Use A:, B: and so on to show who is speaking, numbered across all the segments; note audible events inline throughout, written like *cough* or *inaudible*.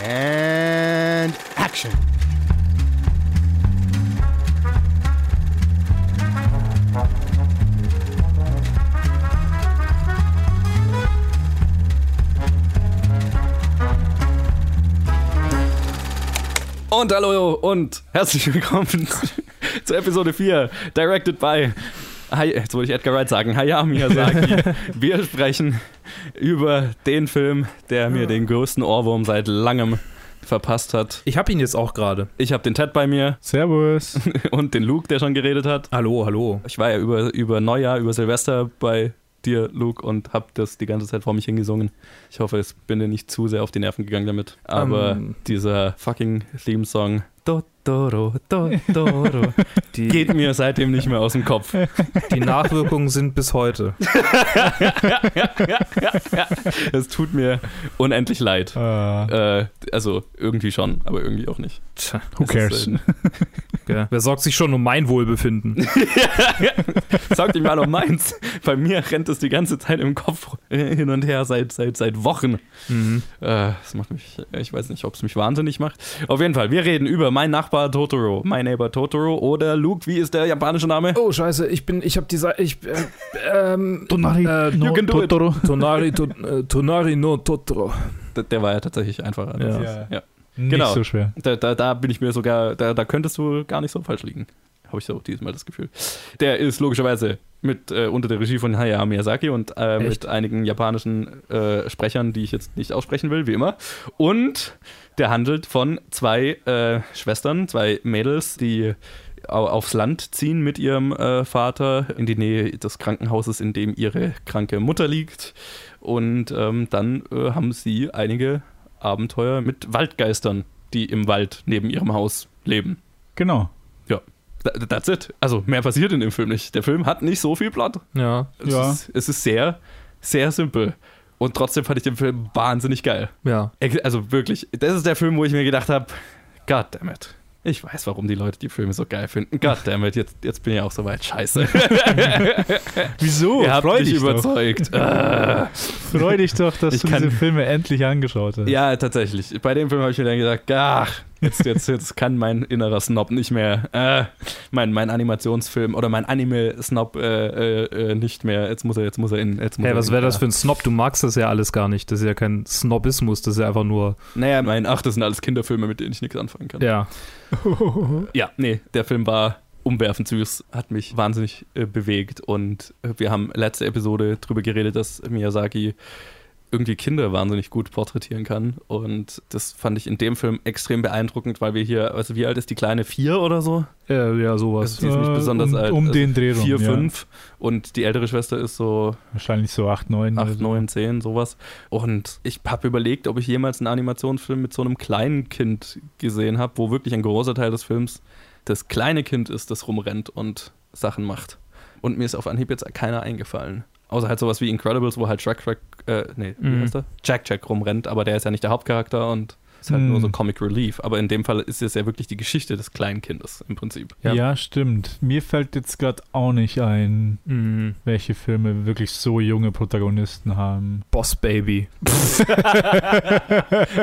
A: And action.
B: Und hallo und herzlich willkommen *laughs* zu Episode 4, directed by, Hay jetzt wollte ich Edgar Wright sagen, Hayao Miyazaki. *laughs* Wir sprechen über den Film, der mir den größten Ohrwurm seit langem verpasst hat.
C: Ich habe ihn jetzt auch gerade.
B: Ich habe den Ted bei mir
D: Servus. *laughs*
B: und den Luke, der schon geredet hat.
C: Hallo, hallo.
B: Ich war ja über, über Neujahr, über Silvester bei dir, Luke, und habe das die ganze Zeit vor mich hingesungen. Ich hoffe, es bin dir nicht zu sehr auf die Nerven gegangen damit. Aber
C: Ähm.
B: dieser fucking Theme-Song Totoro, Totoro, *laughs*
C: Die,
B: geht mir seitdem nicht mehr aus dem Kopf. *laughs*
C: die Nachwirkungen sind bis heute. *laughs*
B: Es tut mir unendlich leid.
D: Äh,
B: Äh, also irgendwie schon, aber irgendwie auch nicht.
C: Tja,
D: who
B: Es
D: cares?
B: Ist, äh.
C: Wer sorgt sich schon um mein Wohlbefinden?
B: Sagt ihm mal um meins. Bei mir rennt es die ganze Zeit im Kopf hin und her seit, seit, seit Wochen.
C: Mhm.
B: Äh, das macht mich, ich weiß nicht, ob es mich wahnsinnig macht. Auf jeden Fall, wir reden über mein Nachbar Totoro, My Neighbor Totoro oder Luke, wie ist der japanische Name?
C: Oh, scheiße, ich bin, ich habe diese, ich, äh, ähm,
D: Tonari
C: äh,
D: no
B: you can do it.
D: Totoro.
C: Tonari, to, äh, Tonari no Totoro.
B: Der, der war ja tatsächlich einfacher.
C: Ja.
B: ist- ja.
D: Nicht
B: Genau.
D: so schwer.
B: Da, da, da bin ich mir sogar, da, da könntest du gar nicht so falsch liegen. Habe ich so diesmal das Gefühl. Der ist logischerweise mit äh, unter der Regie von Hayao Miyazaki und äh, mit einigen japanischen äh, Sprechern, die ich jetzt nicht aussprechen will, wie immer. Und der handelt von zwei äh, Schwestern, zwei Mädels, die au- aufs Land ziehen mit ihrem äh, Vater in die Nähe des Krankenhauses, in dem ihre kranke Mutter liegt. Und ähm, dann äh, haben sie einige Abenteuer mit Waldgeistern, die im Wald neben ihrem Haus leben.
D: Genau.
B: Th- That's it. Also mehr passiert in dem Film nicht. Der Film hat nicht so viel Plot.
C: Ja,
B: Es,
D: Ja.
B: ist, es ist sehr, sehr simpel. Und trotzdem fand ich den Film wahnsinnig geil.
C: ja.
B: Also wirklich, das ist der Film, wo ich mir gedacht habe, God damn it. Ich weiß, warum die Leute die Filme so geil finden. God damn it, jetzt, jetzt bin ich auch so weit. Scheiße. *laughs*
D: Wieso?
B: Ihr habt
D: Freu
B: mich überzeugt. äh. *laughs*
D: Freu dich doch, dass
B: Ich
D: du
B: kann-
D: diese Filme endlich angeschaut hast.
B: Ja, tatsächlich. Bei dem Film habe ich mir dann gesagt, ach, jetzt, jetzt, jetzt kann mein innerer Snob nicht mehr, äh, mein, mein Animationsfilm oder mein Anime-Snob äh, äh, äh, nicht mehr. Jetzt muss er, jetzt muss er in. Jetzt muss
C: Hey, was wäre das für ein Snob? Du magst das ja alles gar nicht. Das ist ja kein Snobismus, das ist ja einfach nur,
B: Naja, mein, ach, das sind alles Kinderfilme, mit denen ich nichts anfangen kann.
C: ja. *laughs*
B: Ja, nee, der Film war umwerfend süß, hat mich wahnsinnig äh, bewegt und wir haben letzte Episode drüber geredet, dass Miyazaki irgendwie Kinder wahnsinnig gut porträtieren kann und das fand ich in dem Film extrem beeindruckend, weil wir hier, also wie alt ist die Kleine? Vier oder so?
C: Ja, ja,
B: Also
C: sowas.
B: die ist nicht
D: Äh,
B: besonders
D: um,
B: alt.
D: Um
B: also
D: den Dreh rum.
B: Vier,
D: ja.
B: fünf und die ältere Schwester ist so
D: Wahrscheinlich so 8, 9. oder
B: 8,
D: so.
B: 9, 10, sowas. Und ich habe überlegt, ob ich jemals einen Animationsfilm mit so einem kleinen Kind gesehen habe, wo wirklich ein großer Teil des Films das kleine Kind ist, das rumrennt und Sachen macht. Und mir ist auf Anhieb jetzt keiner eingefallen. Außer halt sowas wie Incredibles, wo halt Jack Jack, äh, nee, wie
C: Mhm.
B: heißt der? Jack Jack rumrennt, aber der ist ja nicht der Hauptcharakter und ist halt
D: Mhm.
B: nur so Comic Relief. Aber in dem Fall ist es ja wirklich die Geschichte des kleinen Kindes im Prinzip.
C: Ja.
D: Ja. stimmt. Mir fällt jetzt gerade auch nicht ein,
C: Mhm.
D: welche Filme wirklich so junge Protagonisten haben.
C: Boss Baby. *laughs*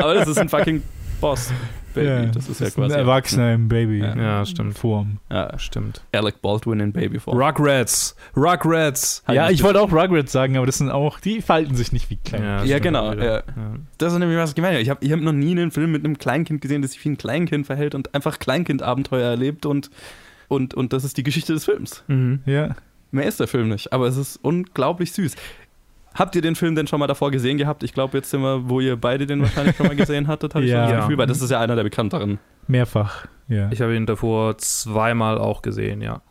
B: aber das ist ein fucking Boss. Baby.
D: Ja,
B: das ist ja
D: ein
B: quasi.
D: Erwachsener in Baby.
B: Ja.
C: Ja, stimmt.
D: Form.
B: Ja,
C: Stimmt.
B: Alec Baldwin in Babyform.
C: Rugrats. Rugrats.
B: Halt
D: ja, ich wollte auch Rugrats sagen, aber das sind auch, die falten sich nicht wie klein.
B: Ja, genau. Das ist nämlich was ich gemeint habe. Ich habe ich hab noch nie einen Film mit einem Kleinkind gesehen, das sich wie ein Kleinkind verhält und einfach Kleinkind-Abenteuer erlebt und, und, und das ist die Geschichte des Films.
C: Mhm.
D: Ja.
B: Mehr ist der Film nicht, aber es ist unglaublich süß. Habt ihr den Film denn schon mal davor gesehen gehabt? Ich glaube, jetzt sind wir, wo ihr beide den wahrscheinlich schon mal gesehen hattet, habe ich
D: Ja.
B: schon das. Gefühl, weil das ist ja einer der bekannteren.
D: Mehrfach. Ja.
C: Ich habe ihn davor zweimal auch gesehen, ja.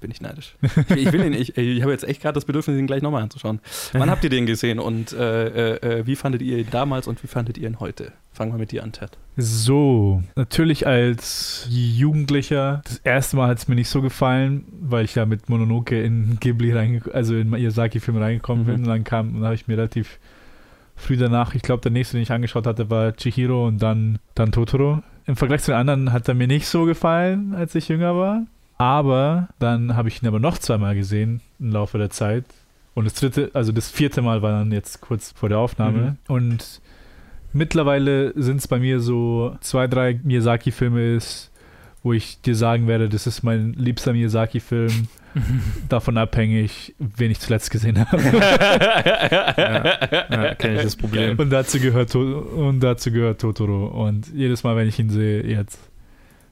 B: Bin ich neidisch. Ich, ich will ihn, ich, ich habe jetzt echt gerade das Bedürfnis, ihn gleich nochmal anzuschauen. Wann habt ihr den gesehen und äh, äh, äh, wie fandet ihr ihn damals und wie fandet ihr ihn heute? Fangen wir mit dir an, Ted.
D: So, natürlich als Jugendlicher. Das erste Mal hat es mir nicht so gefallen, weil ich ja mit Mononoke in Ghibli reingekommen, also in Miyazaki-Film reingekommen
B: Mhm.
D: bin. Und dann kam, und habe ich mir relativ früh danach, ich glaube, der nächste, den ich angeschaut hatte, war Chihiro und dann, dann Totoro. Im Vergleich zu den anderen hat er mir nicht so gefallen, als ich jünger war. Aber dann habe ich ihn aber noch zweimal gesehen im Laufe der Zeit. Und das dritte, also das vierte Mal war dann jetzt kurz vor der Aufname. Und Mittlerweile sind es bei mir so zwei, drei Miyazaki-Filme ist, wo ich dir sagen werde, das ist mein liebster Miyazaki-Film. *laughs* Davon abhängig, wen ich zuletzt gesehen habe. *laughs*
C: ja, ja *laughs* kenne ich das Problem.
D: Und dazu, gehört, und dazu gehört Totoro. Und jedes Mal, wenn ich ihn sehe, jetzt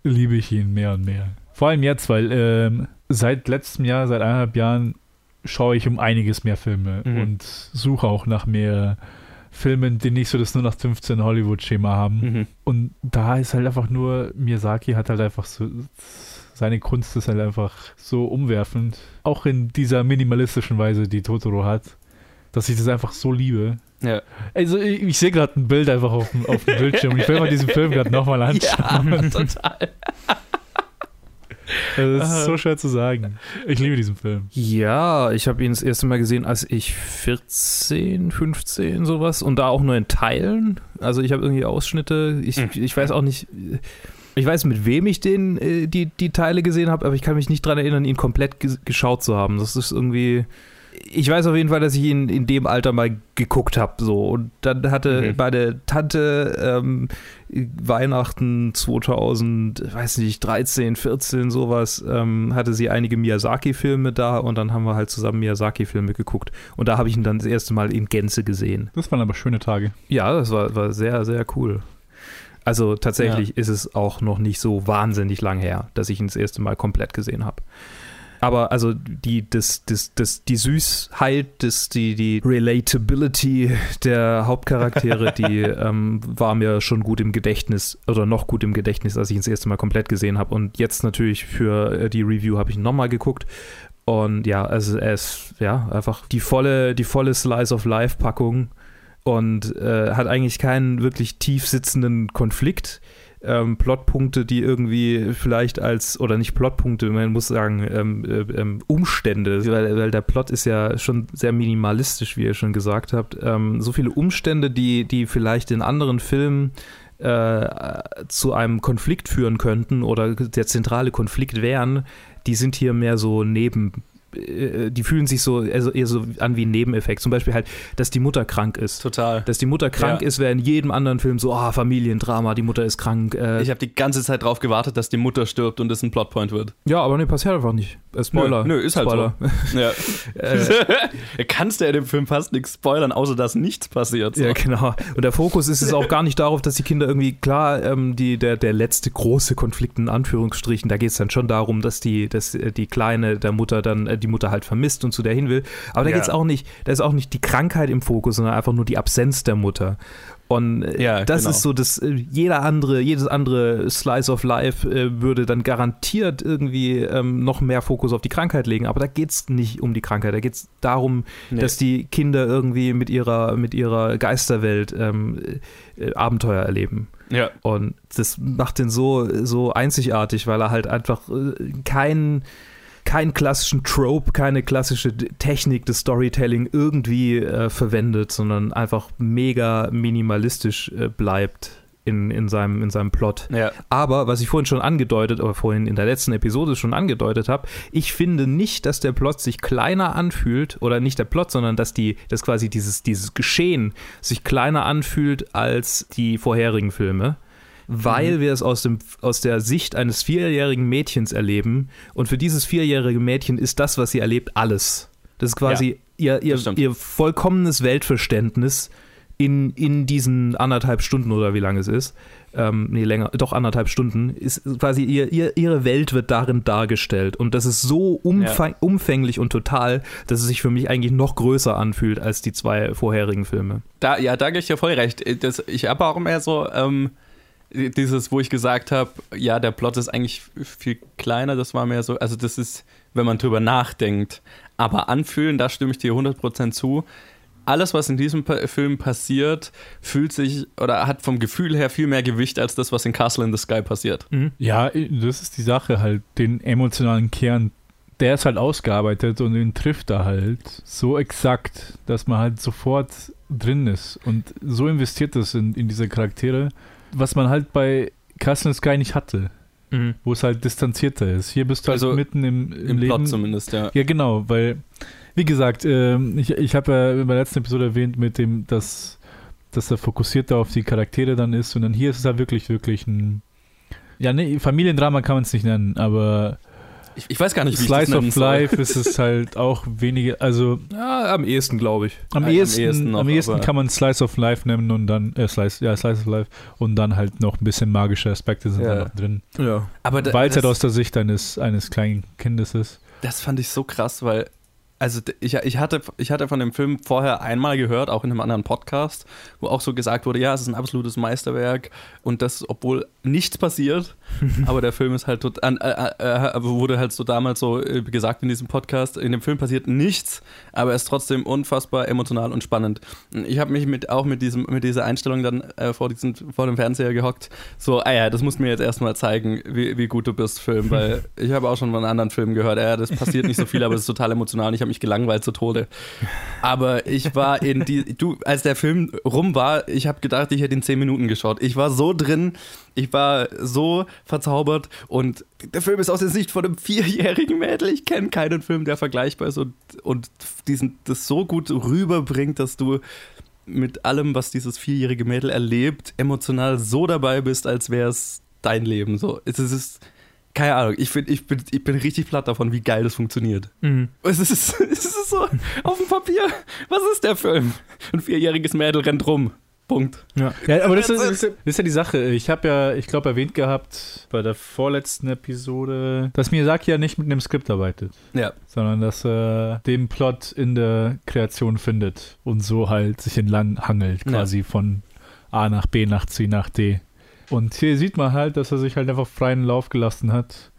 D: liebe ich ihn mehr und mehr. Vor allem jetzt, weil ähm, seit letztem Jahr, seit eineinhalb Jahren, schaue ich um einiges mehr Filme
B: Mhm.
D: und suche auch nach mehr Filmen, die nicht so das nur nach 15 Hollywood-Schema haben.
B: Mhm.
D: Und da ist halt einfach nur, Miyazaki hat halt einfach so, seine Kunst ist halt einfach so umwerfend. Auch in dieser minimalistischen Weise, die Totoro hat, dass ich das einfach so liebe.
B: Ja.
D: Also ich, ich sehe gerade ein Bild einfach auf, dem- auf dem Bildschirm ich will mal diesen Film gerade nochmal *laughs* anschauen.
B: total. *laughs*
D: Das ist so schwer zu sagen. Ich liebe diesen Film.
C: Ja, ich habe ihn das erste Mal gesehen, als ich 14, 15 sowas und da auch nur in Teilen. Also ich habe irgendwie Ausschnitte. Ich,
B: Hm.
C: ich weiß auch nicht. Ich weiß, mit wem ich den, äh, die, die Teile gesehen habe, aber ich kann mich nicht daran erinnern, ihn komplett ges geschaut zu haben. Das ist irgendwie. Ich weiß auf jeden Fall, dass ich ihn in dem Alter mal geguckt habe. So. Und dann hatte
B: Mhm.
C: meine Tante ähm, Weihnachten 2000, weiß nicht, 13, 14, sowas, ähm, hatte sie einige Miyazaki-Filme da und dann haben wir halt zusammen Miyazaki-Filme geguckt. Und da habe ich ihn dann das erste Mal in Gänze gesehen.
D: Das waren aber schöne Tage.
C: Ja, das war, war sehr, sehr cool. Also tatsächlich ist es auch noch nicht so wahnsinnig lang her, dass ich ihn das erste Mal komplett gesehen habe. Aber also die, das, das, das, die Süßheit, das, die, die Relatability der Hauptcharaktere, *laughs* die ähm, war mir schon gut im Gedächtnis oder noch gut im Gedächtnis, als ich ihn das erste Mal komplett gesehen habe. Und jetzt natürlich für äh, die Review habe ich ihn nochmal geguckt. Und ja, also er ist ja einfach die volle, die volle Slice of Life Packung und äh, hat eigentlich keinen wirklich tief sitzenden Konflikt. Ähm, Plotpunkte, die irgendwie vielleicht als, oder nicht Plotpunkte, man muss sagen, ähm, äh, ähm, Umstände, weil, weil der Plot ist ja schon sehr minimalistisch, wie ihr schon gesagt habt. Ähm, so viele Umstände, die, die vielleicht in anderen Filmen äh, zu einem Konflikt führen könnten oder der zentrale Konflikt wären, die sind hier mehr so neben die fühlen sich so also eher so an wie ein Nebeneffekt. Zum Beispiel halt, dass die Mutter krank ist.
B: Total.
C: Dass die Mutter krank
B: Ja.
C: ist, wäre in jedem anderen Film so, ah, Familiendrama, die Mutter ist krank. Äh,
B: Ich habe die ganze Zeit drauf gewartet, dass die Mutter stirbt und es ein Plotpoint wird.
C: ja, aber nee, passiert einfach nicht. Äh, Spoiler.
B: Nö, nö, ist halt
C: Spoiler.
B: Ja. *laughs*
C: äh, *laughs*
B: Kannst du ja dem Film fast nichts spoilern, außer dass nichts passiert. So.
C: Ja, genau. Und der Fokus ist es auch gar nicht darauf, dass die Kinder irgendwie, klar, ähm, die, der, der letzte große Konflikt in Anführungsstrichen, da geht es dann schon darum, dass die, dass äh, die Kleine der Mutter dann, äh, die Mutter halt vermisst und zu der hin will. Aber da
B: Ja.
C: geht es auch nicht, da ist auch nicht die Krankheit im Fokus, sondern einfach nur die Absenz der Mutter. Und äh,
B: Ja,
C: das
B: genau.
C: ist so, dass äh, jeder andere, jedes andere Slice of Life äh, würde dann garantiert irgendwie ähm, noch mehr Fokus auf die Krankheit legen. Aber da geht es nicht um die Krankheit, da geht es darum,
B: Nee.
C: dass die Kinder irgendwie mit ihrer, mit ihrer Geisterwelt ähm, äh, Abenteuer erleben.
B: ja.
C: Und das macht den so, so einzigartig, weil er halt einfach äh, keinen keinen klassischen Trope, keine klassische Technik des Storytelling irgendwie äh, verwendet, sondern einfach mega minimalistisch äh, bleibt in, in, seinem, in seinem Plot.
B: Ja.
C: Aber was ich vorhin schon angedeutet, oder vorhin in der letzten Episode schon angedeutet habe, ich finde nicht, dass der Plot sich kleiner anfühlt, oder nicht der Plot, sondern dass die, dass quasi dieses, dieses Geschehen sich kleiner anfühlt als die vorherigen Filme. Weil wir es aus, dem, aus der Sicht eines vierjährigen Mädchens erleben. Und für dieses vierjährige Mädchen ist das, was sie erlebt, alles. Das ist quasi ihr, ihr,
B: stimmt.
C: ihr vollkommenes Weltverständnis in, in diesen anderthalb Stunden oder wie lange es ist, ähm, nee, länger, doch anderthalb Stunden, ist quasi ihr, ihr, ihre Welt wird darin dargestellt. Und das ist so umfang, umfänglich und total, dass es sich für mich eigentlich noch größer anfühlt als die zwei vorherigen Filme.
B: Da, ja, da gebe ich dir voll recht. Das, ich habe auch mehr so ähm, dieses, wo ich gesagt habe, ja, der Plot ist eigentlich viel kleiner, das war mehr so, also das ist, wenn man drüber nachdenkt. Aber anfühlen, da stimme ich dir 100% zu. Alles, was in diesem Film passiert, fühlt sich oder hat vom Gefühl her viel mehr Gewicht als das, was in Castle in the Sky passiert.
D: Ja, das ist die Sache halt. Den emotionalen Kern, der ist halt ausgearbeitet und den trifft er halt so exakt, dass man halt sofort drin ist und so investiert ist in, in diese Charaktere, was man halt bei Castle Sky nicht hatte,
C: Mhm.
D: wo es halt distanzierter ist. Hier bist du halt
B: Also
D: mitten im, im,
B: Im
D: Leben.
B: Plot zumindest, ja.
D: Ja, genau, weil, wie gesagt, ähm, ich, ich habe ja in der letzten Episode erwähnt, mit dem, dass dass er fokussierter auf die Charaktere dann ist. Und dann hier ist es halt wirklich, wirklich ein. Ja, nee, Familiendrama kann man es nicht nennen, aber
B: Ich, ich weiß gar nicht, wie
D: Slice
B: ich das nennen
D: of
B: soll.
D: Life ist es halt auch weniger, also
C: Ja, am ehesten, glaube ich.
D: am
B: Ja, am
D: ehesten,
B: ehesten noch,
D: am ehesten kann man Slice of Life nennen und dann, äh, Slice, ja, Slice of Life und dann halt noch ein bisschen magische Aspekte sind
B: Ja.
D: da noch drin.
C: Ja.
B: Aber da,
D: Weil es halt aus der Sicht eines, eines kleinen Kindes ist.
B: das fand ich so krass, weil also ich, ich, hatte, ich hatte von dem Film vorher einmal gehört, auch in einem anderen Podcast, wo auch so gesagt wurde, ja, es ist ein absolutes Meisterwerk und das, obwohl nichts passiert, *laughs* aber der Film ist halt total, äh, äh, äh, wurde halt so damals so äh, gesagt in diesem Podcast, in dem Film passiert nichts, aber er ist trotzdem unfassbar emotional und spannend. Ich habe mich mit, auch mit, diesem, mit dieser Einstellung dann äh, vor, diesem, vor dem Fernseher gehockt, so, ah ja, das musst du mir jetzt erstmal zeigen, wie, wie gut du bist, Film, weil *laughs* ich habe auch schon von anderen Filmen gehört, ja, das passiert nicht so viel, aber es ist total emotional ich habe mich gelangweilt zu Tode. Aber ich war in die, du, als der Film rum war, ich habe gedacht, ich hätte in 10 Minuten geschaut. Ich war so drin, ich war so verzaubert und der Film ist aus der Sicht von einem vierjährigen Mädel. Ich kenne keinen Film, der vergleichbar ist und, und diesen, das so gut rüberbringt, dass du mit allem, was dieses vierjährige Mädel erlebt, emotional so dabei bist, als wäre es dein Leben. So, es ist, keine Ahnung, ich, find, ich, bin, ich bin richtig platt davon, wie geil das funktioniert.
C: Mhm.
B: Es ist, *laughs* es ist so auf dem Papier. Was ist der Film? Ein vierjähriges Mädel rennt rum. Punkt.
D: Ja, ja aber das ist, das ist ja die Sache. Ich habe ja, ich glaube, erwähnt gehabt bei der vorletzten Episode, dass Miyazaki ja nicht mit einem Skript arbeitet,
B: Ja.
D: sondern dass er den Plot in der Kreation findet und so halt sich entlang hangelt,
B: Ja.
D: quasi von A nach B nach C nach D. Und hier sieht man halt, dass er sich halt einfach freien Lauf gelassen hat,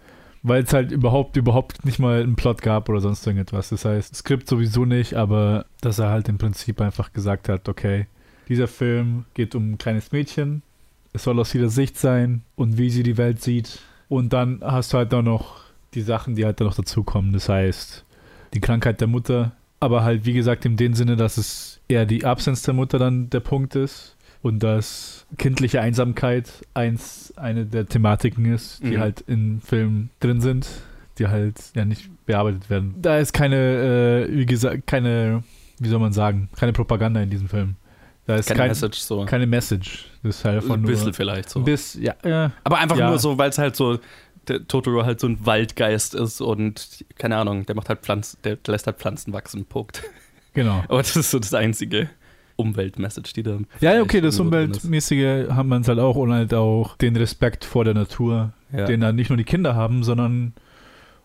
D: weil es halt überhaupt, überhaupt nicht mal einen Plot gab oder sonst irgendetwas. Das heißt, Skript sowieso nicht, aber dass er halt im Prinzip einfach gesagt hat, okay, dieser Film geht um ein kleines Mädchen, es soll aus ihrer Sicht sein und wie sie die Welt sieht. Und dann hast du halt auch noch die Sachen, die halt dann noch dazukommen. Das heißt, die Krankheit der Mutter, aber halt, wie gesagt, in dem Sinne, dass es eher die Absenz der Mutter dann der Punkt ist und dass kindliche Einsamkeit eins, eine der Thematiken ist, die
B: Mhm.
D: halt in Filmen drin sind, die halt ja nicht bearbeitet werden. Da ist keine, äh, wie gesagt, keine, wie soll man sagen, keine Propaganda in diesem Film. Da ist
B: Keine
D: kein,
B: Message so.
D: keine Message. Das ist halt einfach
B: Ein
D: nur
B: bisschen vielleicht so.
D: bisschen, ja, ja,
B: Aber einfach
D: Ja.
B: nur so, weil es halt so, der Totoro halt so ein Waldgeist ist und, keine Ahnung, der macht halt Pflanzen, der lässt halt Pflanzen wachsen, Punkt.
D: genau. *laughs*
B: Aber das ist so das einzige Umweltmessage, die da.
D: Ja, ja, okay, das
B: ist.
D: Umweltmäßige haben man halt auch und halt auch den Respekt vor der Natur,
B: Ja.
D: den dann nicht nur die Kinder haben, sondern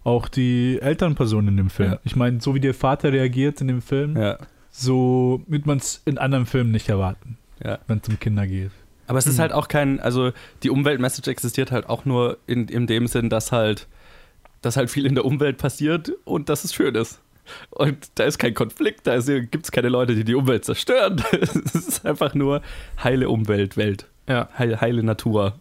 D: auch die Elternpersonen in dem Film.
B: Ja.
D: Ich meine, so wie der Vater reagiert in dem Film,
B: ja,
D: so wird man es in anderen Filmen nicht erwarten, wenn es um Kinder geht.
B: Aber es ist
D: Mhm.
B: halt auch kein, also die Umweltmessage existiert halt auch nur in, in dem Sinn, dass halt, dass halt viel in der Umwelt passiert und dass es schön ist. Und da ist kein Konflikt, da gibt es keine Leute, die die Umwelt zerstören. *laughs* Es ist einfach nur heile Umwelt, Welt.
C: Ja.
B: Heile, heile Natur.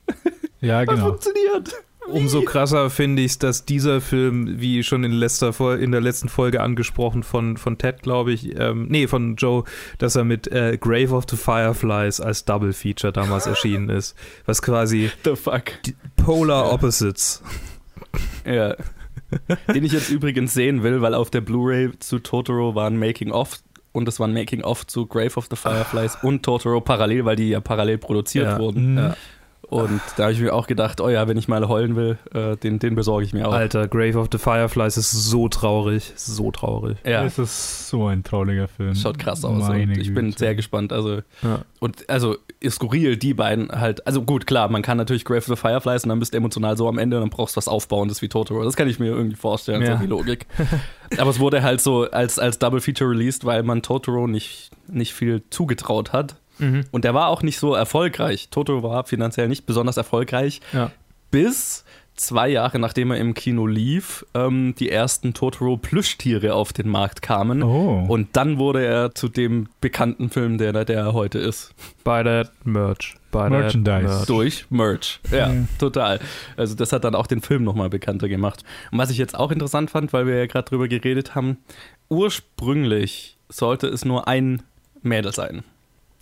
D: Ja,
B: Das
D: genau.
B: funktioniert.
C: Umso krasser finde ich es, dass dieser Film, wie schon in, letzter, Fol- in der letzten Folge angesprochen von, von Ted, glaube ich, ähm, nee, von Joe, dass er mit äh, Grave of the Fireflies als Double Feature damals erschienen ist. Was quasi
B: The fuck.
C: Polar. Opposites.
B: Ja. *laughs* Den ich jetzt übrigens sehen will, weil auf der Blu-ray zu Totoro war ein Making-of und es war ein Making-of zu Grave of the Fireflies und Totoro parallel, weil die ja parallel produziert
C: Ja.
B: wurden.
D: Mhm.
C: Ja.
B: Und da habe ich mir auch gedacht, oh ja, wenn ich mal heulen will, äh, den, den besorge ich mir auch.
C: Alter, Grave of the Fireflies ist so traurig. So traurig.
B: Ja,
D: Es ist so ein trauriger Film.
B: schaut krass aus.
D: Meine
B: Und ich bin
D: Güte.
B: sehr gespannt. Also,
C: Ja.
B: und also ist skurril, die beiden halt. Also gut, klar, man kann natürlich Grave of the Fireflies und dann bist du emotional so am Ende und dann brauchst du was Aufbauendes wie Totoro. Das kann ich mir irgendwie vorstellen,
C: Ja.
B: so die Logik. *laughs* Aber es wurde halt so als, als Double Feature released, weil man Totoro nicht, nicht viel zugetraut hat.
C: Mhm.
B: Und der war auch nicht so erfolgreich. Totoro war finanziell nicht besonders erfolgreich,
C: Ja.
B: bis zwei Jahre nachdem er im Kino lief, ähm, die ersten Totoro-Plüschtiere auf den Markt kamen.
D: Oh.
B: Und dann wurde er zu dem bekannten Film, der, der er heute ist.
C: By that Merch. By that
D: Merchandise.
C: Merch.
B: Durch Merch. Ja,
D: Ja.
B: total. Also das hat dann auch den Film nochmal bekannter gemacht. Und was ich jetzt auch interessant fand, weil wir ja gerade drüber geredet haben, ursprünglich sollte es nur ein Mädel sein.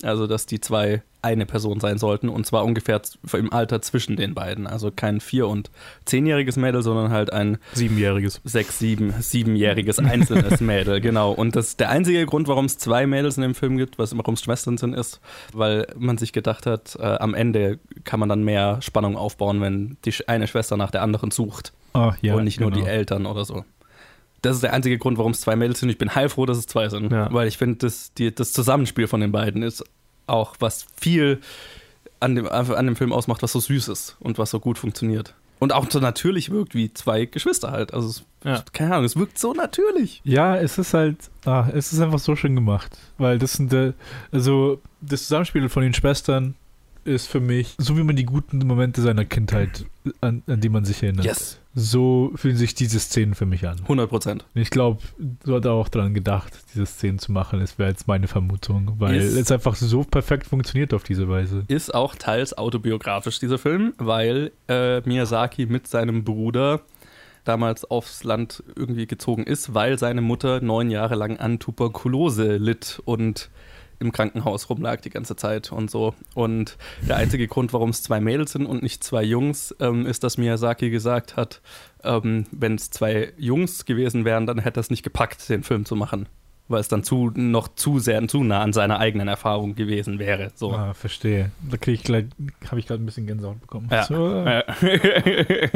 B: Also dass die zwei eine Person sein sollten und zwar ungefähr im Alter zwischen den beiden. Also kein vier- und zehnjähriges Mädel, sondern halt ein
C: Siebenjähriges.
B: sechs, sieben, siebenjähriges einzelnes *laughs* Mädel, genau. Und das der einzige Grund, warum es zwei Mädels in dem Film gibt, was warum es Schwestern sind, ist, weil man sich gedacht hat, äh, am Ende kann man dann mehr Spannung aufbauen, wenn die eine Schwester nach der anderen sucht
D: Ach, ja,
B: und nicht nur
D: genau.
B: die Eltern oder so. Das ist der einzige Grund, warum es zwei Mädels sind. Ich bin heilfroh, dass es zwei sind,
C: Ja.
B: weil ich finde, das, die- das Zusammenspiel von den beiden ist auch was viel an dem, an dem Film ausmacht, was so süß ist und was so gut funktioniert. Und auch so natürlich wirkt wie zwei Geschwister halt. Also, es,
C: Ja.
B: keine Ahnung, es wirkt so natürlich.
D: Ja, es ist halt, ah, es ist einfach so schön gemacht. Weil das sind, äh, also das Zusammenspiel von den Schwestern ist für mich, so wie man die guten Momente seiner Kindheit, an, an die man sich erinnert.
B: Yes.
D: So fühlen sich diese Szenen für mich an.
B: 100 Prozent.
D: Ich glaube, du hast auch daran gedacht, diese Szenen zu machen. Das wäre jetzt meine Vermutung, weil
B: Ist-
D: es einfach so perfekt funktioniert auf diese Weise.
B: Ist auch teils autobiografisch, dieser Film, weil äh, Miyazaki mit seinem Bruder damals aufs Land irgendwie gezogen ist, weil seine Mutter neun Jahre lang an Tuberkulose litt und im Krankenhaus rumlag die ganze Zeit und so. Und der einzige Grund, warum es zwei Mädels sind und nicht zwei Jungs, ähm, ist, dass Miyazaki gesagt hat, ähm, wenn es zwei Jungs gewesen wären, dann hätte er es nicht gepackt, den Film zu machen. Weil es dann zu, noch zu sehr, zu nah an seiner eigenen Erfahrung gewesen wäre. So.
D: Ah, verstehe. Da kriege ich gleich, habe ich gerade ein bisschen Gänsehaut bekommen.
B: Ja.
D: So,
B: Ja.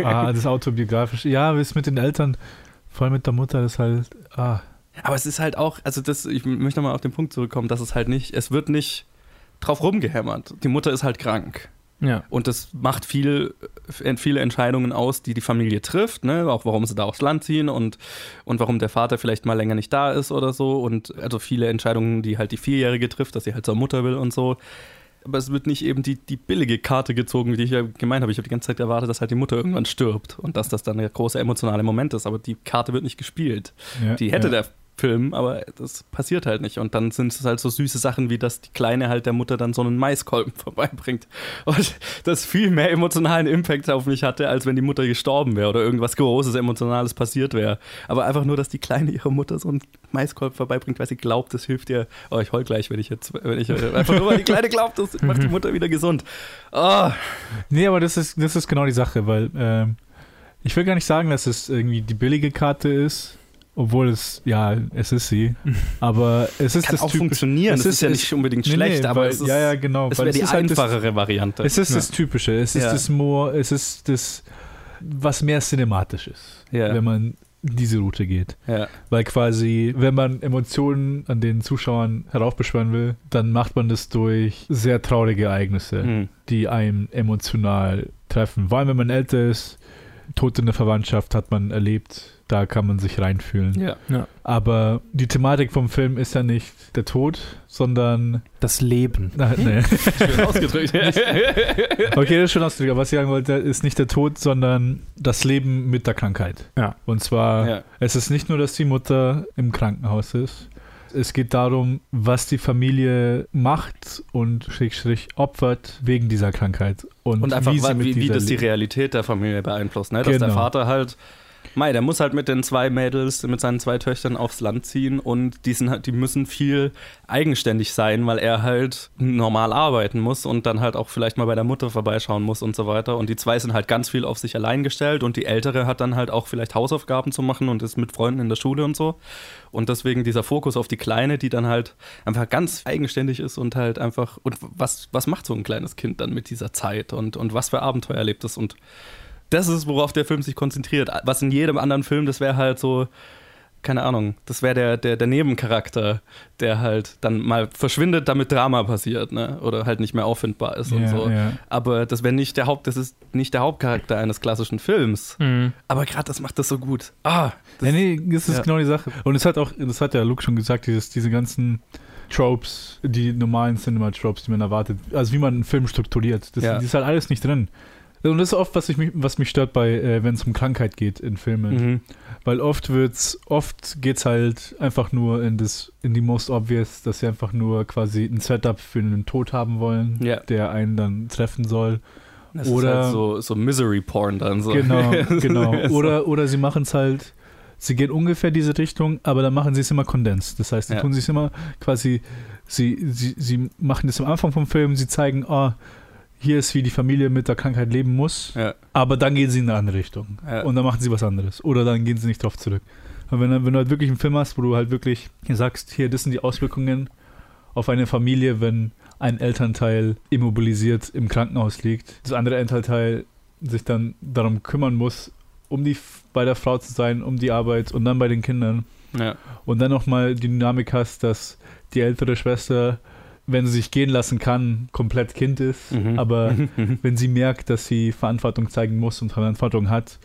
D: ah, das autobiografisch. Ja, wie es mit den Eltern, vor allem mit der Mutter, ist halt, ah,
B: Aber es ist halt auch, also das, ich möchte nochmal auf den Punkt zurückkommen, dass es halt nicht, es wird nicht drauf rumgehämmert. Die Mutter ist halt krank.
C: Ja.
B: Und das macht viel, äh, viele Entscheidungen aus, die die Familie trifft, ne? auch warum sie da aufs Land ziehen und, und warum der Vater vielleicht mal länger nicht da ist oder so. Und also viele Entscheidungen, die halt die Vierjährige trifft, dass sie halt zur Mutter will und so. Aber es wird nicht eben die, die billige Karte gezogen, die ich ja gemeint habe. Ich habe die ganze Zeit erwartet, dass halt die Mutter irgendwann stirbt und dass das dann der große emotionale Moment ist. Aber die Karte wird nicht gespielt.
D: ja,
B: Die hätte
D: ja.
B: der Film, aber das passiert halt nicht. Und dann sind es halt so süße Sachen, wie dass die Kleine halt der Mutter dann so einen Maiskolben *laughs* vorbeibringt. Und das viel mehr emotionalen Impact auf mich hatte, als wenn die Mutter gestorben wäre oder irgendwas Großes, Emotionales passiert wäre. Aber einfach nur, dass die Kleine ihrer Mutter so einen Maiskolben vorbeibringt, weil sie glaubt, das hilft ihr. Oh, ich heul gleich, wenn ich jetzt, wenn ich einfach nur, weil die Kleine glaubt, das macht die *laughs* Mutter wieder gesund. Oh,
D: Nee, aber das ist, das ist genau die Sache, weil ähm, ich will gar nicht sagen, dass es irgendwie die billige Karte ist, obwohl es, ja, es ist sie. *laughs* Aber es ist
B: kann
D: das
B: auch
D: typische.
B: funktionieren.
D: es
B: ist,
D: ist-
B: ja nicht unbedingt
D: Nee,
B: schlecht,
D: nee,
B: aber
D: weil,
B: es ist,
D: ja, ja, genau.
B: es
D: weil
B: wäre die
D: ist halt das-
B: einfachere Variante.
D: Es ist
B: ja.
D: das Typische. Es ist
B: Ja.
D: das more, es ist das, was mehr cinematisch ist,
B: Ja.
D: wenn man diese Route geht.
B: Ja.
D: Weil quasi, wenn man Emotionen an den Zuschauern heraufbeschwören will, dann macht man das durch sehr traurige Ereignisse,
B: Hm.
D: die einen emotional treffen. Vor allem, wenn man älter ist, Tod in der Verwandtschaft hat man erlebt, da kann man sich reinfühlen.
B: Ja.
D: Aber die Thematik vom Film ist ja nicht der Tod, sondern.
C: Das Leben.
D: Na, nee. *laughs*
B: Schön *laughs* ausgedrückt.
D: Okay, das ist schon ausgedrückt. Aber was ich sagen wollte, ist nicht der Tod, sondern das Leben mit der Krankheit.
C: Ja.
D: Und zwar,
B: ja.
D: es ist nicht nur, dass die Mutter im Krankenhaus ist. Es geht darum, was die Familie macht und Schrägstrich opfert wegen dieser Krankheit. Und,
B: Und einfach,
D: wie, sie
B: wie,
D: mit
B: wie, das die Realität der Familie beeinflusst. Ne? Dass der
D: Genau.
B: Vater halt, mei, der muss halt mit den zwei Mädels, mit seinen zwei Töchtern aufs Land ziehen und die, sind halt, die müssen viel eigenständig sein, weil er halt normal arbeiten muss und dann halt auch vielleicht mal bei der Mutter vorbeischauen muss und so weiter. Und die zwei sind halt ganz viel auf sich allein gestellt und die Ältere hat dann halt auch vielleicht Hausaufgaben zu machen und ist mit Freunden in der Schule und so. Und deswegen dieser Fokus auf die Kleine, die dann halt einfach ganz eigenständig ist und halt einfach, und was, was macht so ein kleines Kind dann mit dieser Zeit und, und was für Abenteuer erlebt es und das ist, worauf der Film sich konzentriert. Was in jedem anderen Film, das wäre halt so, keine Ahnung, das wäre der, der, der Nebencharakter, der halt dann mal verschwindet, damit Drama passiert, ne? Oder halt nicht mehr auffindbar ist und
D: ja,
B: so.
D: ja.
B: Aber das wäre nicht der Haupt, das ist nicht der Hauptcharakter eines klassischen Films.
C: Mhm.
B: Aber gerade das macht das so gut. Ah, das,
D: ja, nee, das ist
B: ja.
D: genau die Sache. Und es hat auch, das hat ja Luke schon gesagt, dieses, diese ganzen Tropes, die normalen Cinema-Tropes, die man erwartet, also wie man einen Film strukturiert, das,
B: Ja.
D: das ist halt alles nicht drin. Und das ist oft, was, ich mich, was mich stört bei, äh, wenn es um Krankheit geht in Filmen.
B: Mhm.
D: Weil oft wird's, oft geht's halt einfach nur in das, in die most obvious, dass sie einfach nur quasi ein Setup für einen Tod haben wollen,
B: Ja.
D: der einen dann treffen soll.
B: Das
D: Oder-
B: ist halt so, so Misery-Porn dann so.
D: Genau, *laughs* genau. Oder, oder sie machen es halt sie gehen ungefähr diese Richtung, aber dann machen sie es immer kondens. Das heißt, sie
B: Ja.
D: tun sich immer quasi, sie, sie, sie machen das am Anfang vom Film, sie zeigen, oh, hier ist, wie die Familie mit der Krankheit leben muss,
B: Ja.
D: aber dann gehen sie in eine andere Richtung.
B: Ja.
D: Und dann machen sie was anderes. Oder dann gehen sie nicht drauf zurück. Und wenn, wenn du halt wirklich einen Film hast, wo du halt wirklich sagst, hier, das sind die Auswirkungen auf eine Familie, wenn ein Elternteil immobilisiert im Krankenhaus liegt, das andere Elternteil sich dann darum kümmern muss, um die bei der Frau zu sein, um die Arbeit und dann bei den Kindern.
B: Ja.
D: Und dann nochmal die Dynamik hast, dass die ältere Schwester, wenn sie sich gehen lassen kann, komplett Kind ist,
B: Mhm.
D: aber *laughs* wenn sie merkt, dass sie Verantwortung zeigen muss und Verantwortung hat,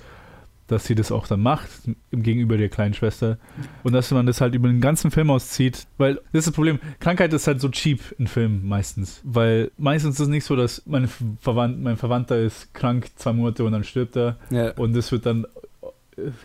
D: dass sie das auch dann macht, im Gegenüber der kleinen Schwester. Und dass man das halt über den ganzen Film auszieht. Weil das ist das Problem, Krankheit ist halt so cheap in Filmen meistens. Weil meistens ist es nicht so, dass mein, Verwandt, mein Verwandter ist krank zwei Monate und dann stirbt er.
B: ja.
D: Und das wird dann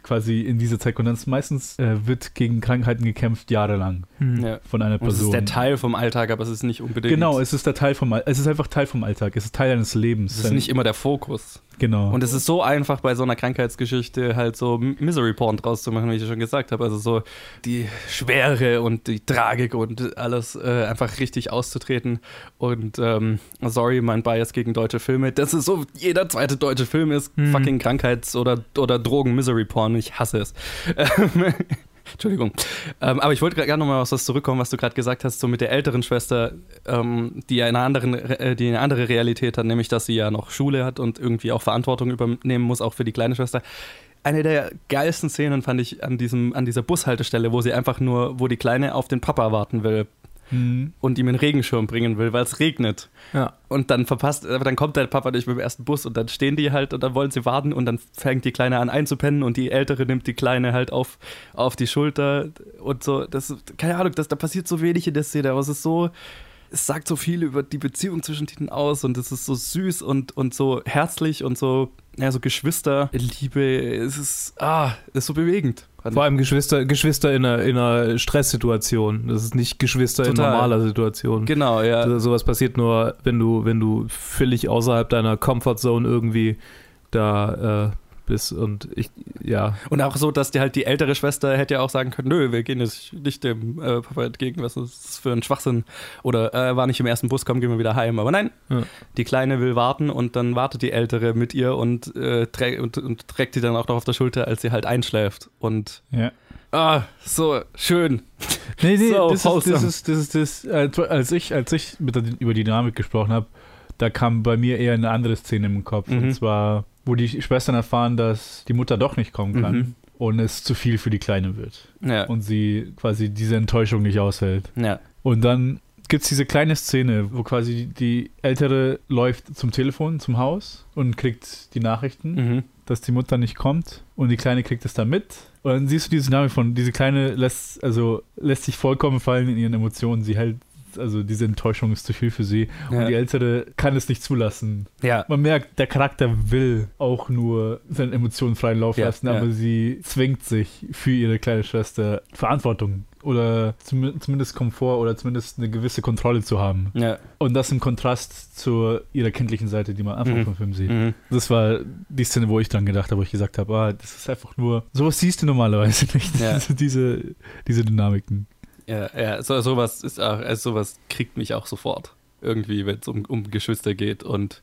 D: quasi in dieser Zeit kondensiert. Meistens äh, wird gegen Krankheiten gekämpft jahrelang
C: Hm.
B: ja.
D: von einer
B: Und es
D: Person.
B: ist der Teil vom Alltag, aber es ist nicht unbedingt.
D: Genau, es ist der Teil vom es ist einfach Teil vom Alltag, es ist Teil deines Lebens.
B: es ist nicht immer der Fokus.
D: genau.
B: Und es ist so einfach bei so einer Krankheitsgeschichte halt so Misery Porn draus zu machen, wie ich schon gesagt habe. Also so die Schwere und die Tragik und alles äh, einfach richtig auszutreten. Und ähm, sorry, mein Bias gegen deutsche Filme. Das ist so, jeder zweite deutsche Film ist
C: Mhm.
B: fucking Krankheits- oder, oder Drogen-Misery Porn. Ich hasse es. Ähm, *laughs* Entschuldigung. Ähm, aber ich wollte gerne nochmal auf das zurückkommen, was du gerade gesagt hast, so mit der älteren Schwester, ähm, die ja eine, anderen, äh, die eine andere Realität hat, nämlich dass sie ja noch Schule hat und irgendwie auch Verantwortung übernehmen muss, auch für die kleine Schwester. Eine der geilsten Szenen fand ich an, diesem, an dieser Bushaltestelle, wo sie einfach nur, wo die Kleine auf den Papa warten will
D: Mhm.
B: und ihm einen Regenschirm bringen will, weil es regnet.
C: Ja.
B: Und dann verpasst, aber dann kommt der Papa nicht mit dem ersten Bus und dann stehen die halt und dann wollen sie warten und dann fängt die Kleine an einzupennen und die Ältere nimmt die Kleine halt auf, auf die Schulter und so. Das, ist- keine Ahnung, das, da passiert so wenig in der Szene, aber es ist so, es sagt so viel über die Beziehung zwischen denen aus und es ist so süß und, und so herzlich und so, ja, so Geschwisterliebe. Es ist, ah, es ist so bewegend.
C: Vor allem Geschwister, Geschwister in einer, in einer Stresssituation. Das ist nicht Geschwister in
B: Total.
C: normaler Situation.
B: Genau, ja.
C: Also sowas passiert nur, wenn du, wenn du völlig außerhalb deiner Comfortzone irgendwie da äh, bist. Und ich, ja,
B: Und auch so, dass die halt die ältere Schwester hätte ja auch sagen können, nö, wir gehen jetzt nicht dem äh, Papa entgegen, was ist das für ein Schwachsinn? Oder äh, war nicht im ersten Bus, komm, gehen wir wieder heim. Aber nein,
C: Ja.
B: die Kleine will warten und dann wartet die Ältere mit ihr und, äh, trä und, und trägt die dann auch noch auf der Schulter, als sie halt einschläft. Und
D: Ja.
B: ah, so schön.
D: Nee, nee,
B: So
D: das, ist, das ist das ist das äh, als ich als ich mit der, über die Dynamik gesprochen habe, da kam bei mir eher eine andere Szene im Kopf
B: Mhm.
D: und zwar wo die Schwestern erfahren, dass die Mutter doch nicht kommen kann
B: Mhm.
D: und es zu viel für die Kleine wird
B: Ja,
D: und sie quasi diese Enttäuschung nicht aushält.
B: ja,
D: Und dann gibt es diese kleine Szene, wo quasi die Ältere läuft zum Telefon, zum Haus und kriegt die Nachrichten,
B: mhm.
D: dass die Mutter nicht kommt und die Kleine kriegt es dann mit. Und dann siehst du diese Dynamik von, diese Kleine lässt, also lässt sich vollkommen fallen in ihren Emotionen. Sie hält, also diese Enttäuschung ist zu viel für sie. Und
B: Ja.
D: die Ältere kann es nicht zulassen.
B: ja.
D: Man merkt, der Charakter will auch nur seine Emotionen freien Lauf
B: Ja,
D: lassen, aber sie zwingt sich für ihre kleine Schwester Verantwortung oder zum, zumindest Komfort oder zumindest eine gewisse Kontrolle zu haben.
B: ja.
D: Und das im Kontrast zu ihrer kindlichen Seite, die man am Anfang
B: Mhm.
D: vom Film sieht.
B: Mhm.
D: Das war die Szene, wo ich dran gedacht habe, wo ich gesagt habe, ah, das ist einfach nur, sowas siehst du normalerweise *laughs* nicht.
B: Ja. *laughs*
D: diese, diese Dynamiken.
B: Ja, ja, so, sowas ist auch, also sowas kriegt mich auch sofort. Irgendwie, wenn es um, um Geschwister geht und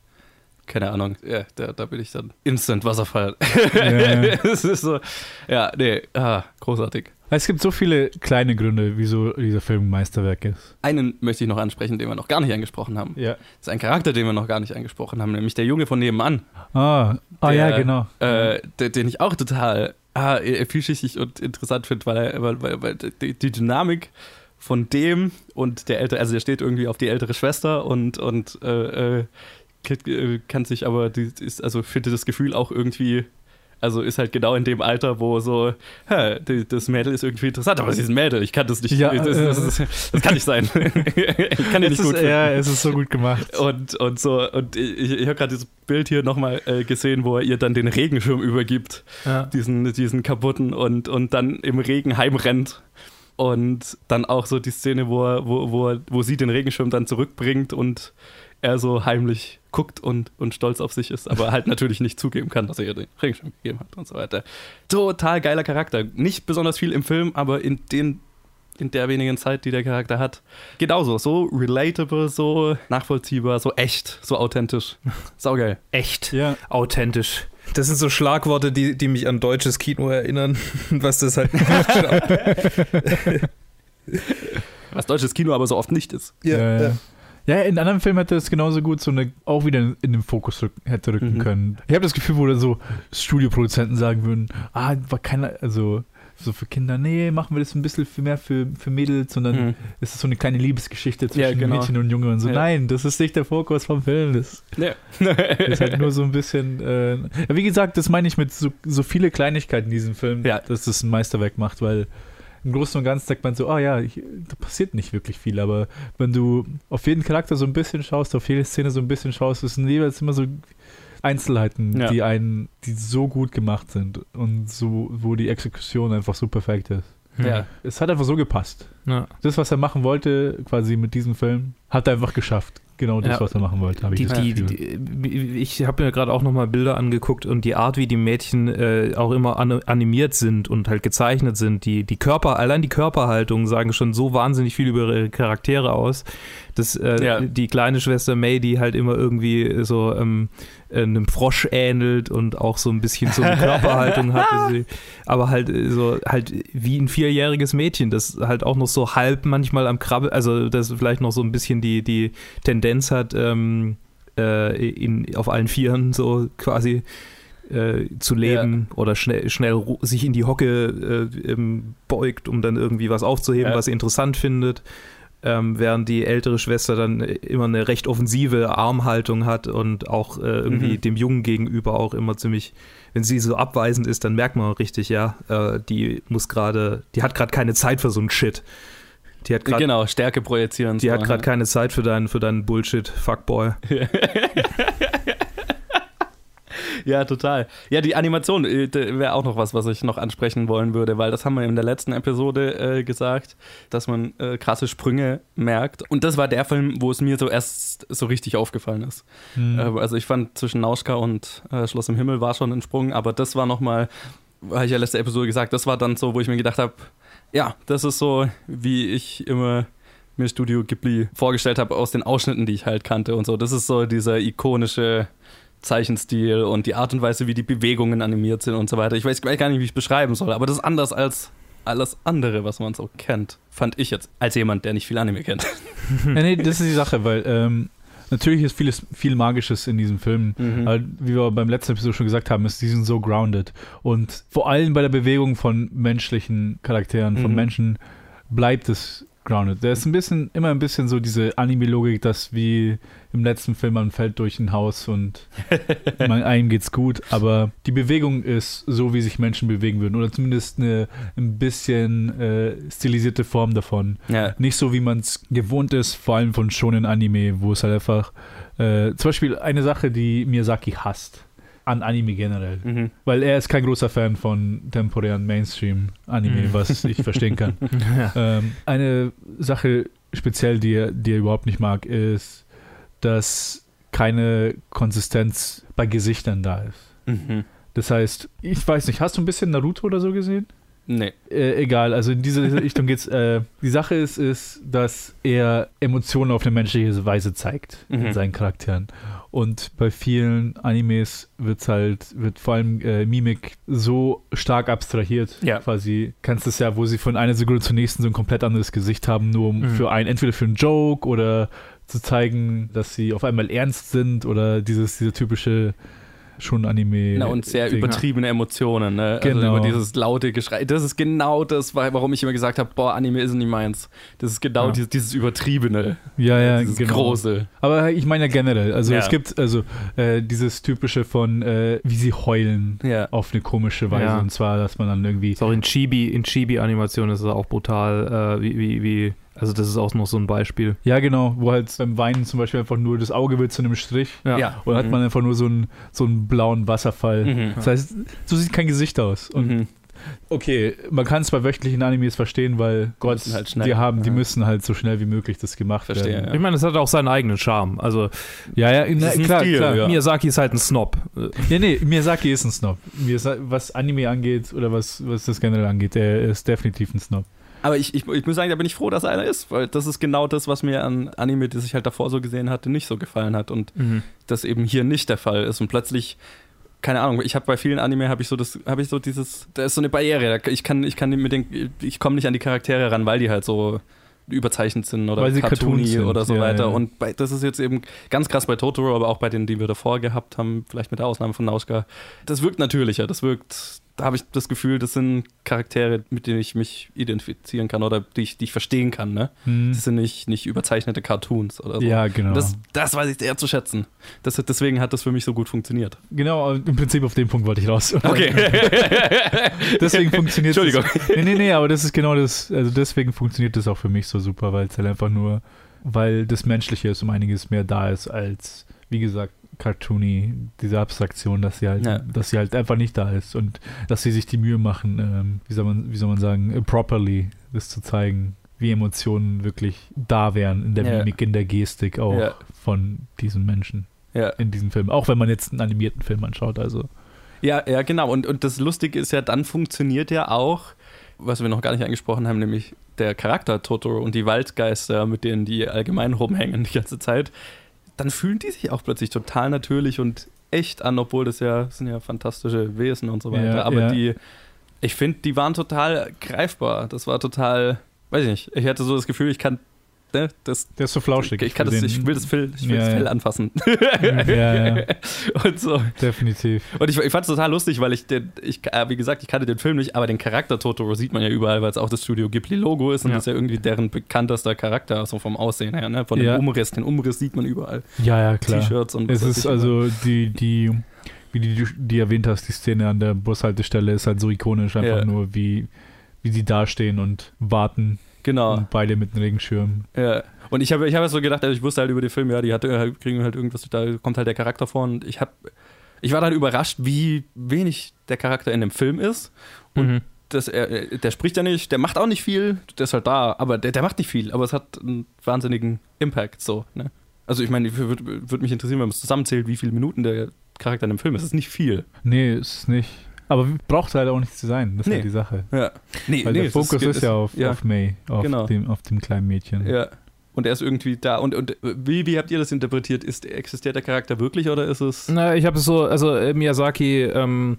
B: keine Ahnung, ja, da, da bin ich dann instant Wasserfall.
D: Ja. *laughs*
B: es ist so, ja, nee, ah, großartig.
D: Es gibt so viele kleine Gründe, wieso dieser Film ein Meisterwerk ist.
B: Einen möchte ich noch ansprechen, den wir noch gar nicht angesprochen haben.
D: Ja.
B: Das ist ein Charakter, den wir noch gar nicht angesprochen haben, nämlich der Junge von nebenan,
D: Ah, ah
B: Der,
D: ja, genau.
B: äh, den ich auch total ah, äh, vielschichtig und interessant finde, weil, weil, weil, weil die, die Dynamik von dem und der ältere, also der steht irgendwie auf die ältere Schwester und, und äh, äh, kann- äh, kann sich aber, die ist, also finde das Gefühl auch irgendwie, also ist halt genau in dem Alter, wo so, hä, die, das Mädel ist irgendwie interessant, aber sie ist ein Mädel, ich kann das nicht,
D: Ja,
B: das,
D: äh,
B: das, das, das kann nicht sein. *laughs* ich kann ja
D: es
B: nicht gut
D: ist, ja, es ist so gut gemacht.
B: Und, und so, und ich, ich habe gerade dieses Bild hier nochmal äh, gesehen, wo er ihr dann den Regenschirm übergibt,
C: ja.
B: diesen, diesen kaputten, und, und dann im Regen heimrennt. Und dann auch so die Szene, wo, er, wo, wo, wo sie den Regenschirm dann zurückbringt und er so heimlich guckt und, und stolz auf sich ist, aber halt natürlich nicht zugeben kann, dass er ihr den Ring schon gegeben hat und so weiter. Total geiler Charakter. Nicht besonders viel im Film, aber in den in der wenigen Zeit, die der Charakter hat. Genauso, so relatable, so nachvollziehbar, so echt, so authentisch. Saugeil.
C: Echt.
D: Ja.
C: Authentisch. Das sind so Schlagworte, die, die mich an deutsches Kino erinnern, *laughs* was das halt *laughs*
B: Was deutsches Kino aber so oft nicht ist.
D: Ja, ja, ja. Ja, in anderen Filmen hätte es genauso gut so eine auch wieder in den Fokus rück, hätte rücken
B: Mhm.
D: können. Ich habe das Gefühl, wo dann so Studioproduzenten sagen würden, ah, war keiner, also so für Kinder, nee, machen wir das ein bisschen für mehr für, für Mädels, sondern
B: Mhm.
D: es ist so eine kleine Liebesgeschichte zwischen
B: Ja, genau.
D: Mädchen und Junge und so.
B: Ja.
D: Nein, das ist nicht der Fokus vom Film. Das
B: Ja. *laughs*
D: ist halt nur so ein bisschen. Äh, wie gesagt, das meine ich mit so, so viele Kleinigkeiten in diesem Film,
B: Ja.
D: dass das ein Meisterwerk macht, weil im Großen und Ganzen sagt man so, ah ja, ich, da passiert nicht wirklich viel, aber wenn du auf jeden Charakter so ein bisschen schaust, auf jede Szene so ein bisschen schaust, es sind jeweils immer so Einzelheiten,
B: Ja.
D: die einen, die so gut gemacht sind und so, wo die Exekution einfach so perfekt ist.
B: Ja.
D: Es hat einfach so gepasst.
C: Ja.
D: Das, was er machen wollte, quasi mit diesem Film, hat er einfach geschafft. Genau das,
C: Ja.
D: was er machen wollte, habe ich
C: Die, ich habe mir gerade auch nochmal Bilder angeguckt und die Art, wie die Mädchen äh, auch immer an, animiert sind und halt gezeichnet sind, die, die Körper, allein die Körperhaltung sagen schon so wahnsinnig viel über ihre Charaktere aus, dass äh,
B: Ja.
C: die kleine Schwester May, die halt immer irgendwie so ähm, äh, einem Frosch ähnelt und auch so ein bisschen so eine *laughs* Körperhaltung hat, sie, aber halt äh, so halt wie ein vierjähriges Mädchen, das halt auch noch so halb manchmal am Krabbel, also das vielleicht noch so ein bisschen die, die Tendenz hat, ähm, äh, in, auf allen Vieren so quasi äh, zu leben oder schnell, schnell sich in die Hocke äh, ähm, beugt, um dann irgendwie was aufzuheben,
B: Ja.
C: was sie interessant findet. Ähm, während die ältere Schwester dann äh, immer eine recht offensive Armhaltung hat und auch äh, irgendwie
B: Mhm.
C: dem Jungen gegenüber auch immer ziemlich, wenn sie so abweisend ist, dann merkt man richtig, ja, äh, die muss gerade, die hat gerade keine Zeit für so einen Shit. Die hat gerade
B: Genau, Stärke projizieren.
C: die
B: so,
C: hat gerade
B: ja.
C: keine Zeit für deinen, für deinen Bullshit, Fuckboy. *laughs*
B: Ja, total. Ja, die Animation wäre auch noch was, was ich noch ansprechen wollen würde, weil das haben wir in der letzten Episode äh, gesagt, dass man äh, krasse Sprünge merkt. Und das war der Film, wo es mir so erst so richtig aufgefallen ist.
D: Hm.
B: Äh, also ich fand zwischen Nauschka und äh, Schloss im Himmel war schon ein Sprung, aber das war nochmal, habe ich ja letzte Episode gesagt, das war dann so, wo ich mir gedacht habe, ja, das ist so, wie ich immer mir Studio Ghibli vorgestellt habe aus den Ausschnitten, die ich halt kannte und so. Das ist so dieser ikonische Zeichenstil und die Art und Weise, wie die Bewegungen animiert sind und so weiter. Ich weiß gar nicht, wie ich es beschreiben soll, aber das ist anders als alles andere, was man so kennt, fand ich jetzt, als jemand, der nicht viel Anime kennt. *laughs*
D: ja, nee, das ist die Sache, weil ähm, natürlich ist vieles, viel Magisches in diesem Film.
B: Mhm.
D: Aber wie wir beim letzten Episode schon gesagt haben, ist die sind so grounded. Und vor allem bei der Bewegung von menschlichen Charakteren, von
B: Mhm.
D: Menschen, bleibt es grounded. Der ist ein bisschen, immer ein bisschen so diese Anime-Logik, dass wie im letzten Film man fällt durch ein Haus und *laughs* man, einem geht's gut, aber die Bewegung ist so, wie sich Menschen bewegen würden. Oder zumindest eine ein bisschen äh, stilisierte Form davon.
B: Ja.
D: Nicht so, wie man es gewohnt ist, vor allem von shonen Anime, wo es halt einfach äh, zum Beispiel eine Sache, die Miyazaki hasst an Anime generell.
B: Mhm.
D: Weil er ist kein großer Fan von temporären Mainstream-Anime,
C: Mhm.
D: was ich verstehen kann. *laughs* ähm, eine Sache speziell, die er, die er überhaupt nicht mag, ist, dass keine Konsistenz bei Gesichtern da ist.
B: Mhm.
D: Das heißt, ich weiß nicht, hast du ein bisschen Naruto oder so gesehen?
B: Nee.
D: Äh, egal, also in diese *laughs* Richtung geht's. Äh, die Sache ist, ist, dass er Emotionen auf eine menschliche Weise zeigt
B: Mhm.
D: in seinen Charakteren. Und bei vielen Animes wird's halt, wird vor allem äh, Mimik so stark abstrahiert.
B: Ja.
D: Quasi, kannst es ja, wo sie von einer Sekunde zur nächsten so ein komplett anderes Gesicht haben, nur um
C: Mhm.
D: für ein, entweder für einen Joke oder zu zeigen, dass sie auf einmal ernst sind oder dieses, diese typische schon Anime.
B: Na, und sehr
D: Ding.
B: übertriebene Emotionen, ne?
D: Genau.
B: Also über dieses laute Geschrei. Das ist genau das, wa- warum ich immer gesagt habe, boah, Anime ist nicht meins. Das ist genau
D: Ja.
B: dieses, dieses Übertriebene,
D: Ja, ja,
B: dieses
D: genau.
B: Große.
D: Aber ich meine ja generell, also
B: Ja.
D: es gibt also äh, dieses typische von, äh, wie sie heulen
B: Ja.
D: auf eine komische Weise.
C: Ja.
D: Und zwar, dass man dann irgendwie.
C: Ist auch in Chibi, in Chibi-Animation ist es auch brutal, äh, wie, wie, wie, also das ist auch noch so ein Beispiel.
D: Ja, genau, wo halt beim Weinen zum Beispiel einfach nur das Auge wird zu einem Strich.
C: Ja.
D: Oder hat
B: Mhm.
D: man einfach nur so einen, so einen blauen Wasserfall.
B: Mhm.
D: Das heißt, so sieht kein Gesicht aus. Und
B: Mhm.
D: okay, man kann es bei wöchentlichen Animes verstehen, weil Gott,
B: müssen halt schnell.
D: die haben, die
B: Ja.
D: müssen halt so schnell wie möglich das gemacht
B: Verstehe,
D: werden.
B: ja.
C: Ich meine, es hat auch seinen eigenen Charme. Also
D: Ja, ja, na, klar,
B: Stil,
D: klar.
B: ja.
C: Miyazaki ist halt ein Snob. *laughs*
D: Ja, nee, Miyazaki ist ein Snob. Was Anime angeht oder was, was das generell angeht, er ist definitiv ein Snob.
B: Aber ich, ich, ich muss sagen, da bin ich froh, dass er einer ist, weil das ist genau das, was mir an Anime, das ich halt davor so gesehen hatte, nicht so gefallen hat und das eben hier nicht der Fall ist und plötzlich keine Ahnung, ich habe bei vielen Anime habe ich so das habe ich so dieses da ist so eine Barriere, ich kann ich kann mit den ich komme nicht an die Charaktere ran, weil die halt so überzeichnet sind oder
D: Weil sie
B: cartoony
D: sind,
B: oder so
D: ja,
B: weiter
D: ja.
B: und bei, das ist jetzt eben ganz krass bei Totoro, aber auch bei denen, die wir davor gehabt haben, vielleicht mit der Ausnahme von Nausicaä. Das wirkt natürlicher, das wirkt da habe ich das Gefühl, das sind Charaktere, mit denen ich mich identifizieren kann oder die ich, die ich verstehen kann. Ne?
D: Hm.
B: Das sind nicht, nicht überzeichnete Cartoons oder so.
D: Ja, genau.
B: Das, das weiß ich sehr zu schätzen. Das, deswegen hat das für mich so gut funktioniert.
D: genau, im Prinzip auf den Punkt wollte ich raus. *laughs*
B: Okay. *laughs*
D: deswegen funktioniert
B: Entschuldigung.
D: Das, nee, nee, nee, aber das ist genau das, also deswegen funktioniert das auch für mich so super, weil es halt einfach nur, weil das Menschliche ist um einiges mehr da ist als, wie gesagt, cartoony, diese Abstraktion, dass sie halt,
B: Ja.
D: dass sie halt einfach nicht da ist und dass sie sich die Mühe machen, ähm, wie soll man, wie soll man sagen, äh, properly das zu zeigen, wie Emotionen wirklich da wären in der
B: Ja.
D: Mimik, in der Gestik auch
B: Ja.
D: von diesen Menschen in diesem Film. Auch wenn man jetzt einen animierten Film anschaut, also.
B: ja, ja, genau. Und, und das Lustige ist ja, dann funktioniert ja auch, was wir noch gar nicht angesprochen haben, nämlich der Charakter Totoro und die Waldgeister, mit denen die allgemein rumhängen die ganze Zeit. Dann fühlen die sich auch plötzlich total natürlich und echt an, obwohl das ja das sind ja fantastische Wesen und so weiter.
D: Ja,
B: Aber
D: ja.
B: die, ich finde, die waren total greifbar. Das war total, weiß ich nicht. Ich hatte so das Gefühl, ich kann, ne, das,
D: Der ist so flauschig.
B: ich, kann das, ich will das Fell, ich will
D: Ja,
B: das Fell
D: ja.
B: anfassen.
D: ja, ja, *laughs*
B: und so.
D: definitiv.
B: Und ich, ich fand es total lustig, weil ich, den, ich, äh, wie gesagt, ich kannte den Film nicht, aber den Charakter Totoro sieht man ja überall, weil es auch das Studio Ghibli-Logo ist und das ist ja irgendwie deren bekanntester Charakter, so vom Aussehen her, ne? Von dem. Umriss. Den Umriss sieht man überall.
D: Ja, ja, klar.
B: T-Shirts und
D: Es ist also die, die, wie die, die erwähnt hast, die Szene an der Bushaltestelle ist halt so ikonisch, einfach
B: Ja.
D: nur wie, wie die dastehen und warten
B: Genau.
D: und beide mit einem Regenschirm.
B: Ja. Und ich habe ich hab so gedacht, also ich wusste halt über den Film, ja, die hatte, kriegen halt irgendwas, da kommt halt der Charakter vor und ich habe ich war dann überrascht, wie wenig der Charakter in dem Film ist. Und
C: Mhm.
B: das, er, der spricht ja nicht, der macht auch nicht viel, der ist halt da, aber der, der macht nicht viel, aber es hat einen wahnsinnigen Impact, so, ne? Also ich meine, würde würd mich interessieren, wenn man es zusammenzählt, wie viele Minuten der Charakter in dem Film ist. Das ist nicht viel.
D: Nee, ist es nicht. Aber braucht halt auch nicht zu sein, das ist
B: Nee.
D: halt die Sache.
B: Ja. Nee,
D: Weil
B: nee,
D: der Fokus ist,
B: es-
D: ja auf,
B: ja.
D: auf May, auf,
B: Genau.
D: dem, auf dem kleinen Mädchen.
B: Ja. Und er ist irgendwie da. Und, und wie, wie habt ihr das interpretiert? Ist, existiert der Charakter wirklich oder ist es.
C: Na, ich habe es so, also äh, Miyazaki ähm,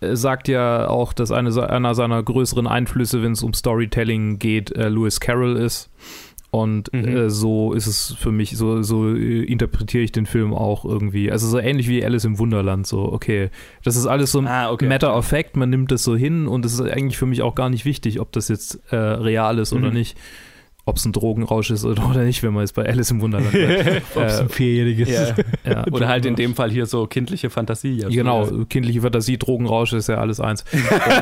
C: äh, sagt ja auch, dass eine, einer seiner größeren Einflüsse, wenn es um Storytelling geht, äh, Lewis Carroll ist. Und
B: Mhm.
C: äh, so ist es für mich, so, so äh, interpretiere ich den Film auch irgendwie. Also so ähnlich wie Alice im Wunderland. So, okay, das ist alles so ein
B: Ah, okay.
C: Matter of Fact, man nimmt das so hin und es ist eigentlich für mich auch gar nicht wichtig, ob das jetzt äh, real ist oder
B: Mhm.
C: nicht. Ob es ein Drogenrausch ist oder oder nicht, wenn man jetzt bei Alice im Wunderland bleibt. *laughs*
D: Ob es ein
C: äh,
D: Vierjähriges
B: Ja.
D: ist.
C: ja. *laughs*
B: Oder halt in dem Fall hier so kindliche Fantasie. Also,
C: Genau,
B: äh,
C: kindliche Fantasie, Drogenrausch ist ja alles eins. *laughs* Und,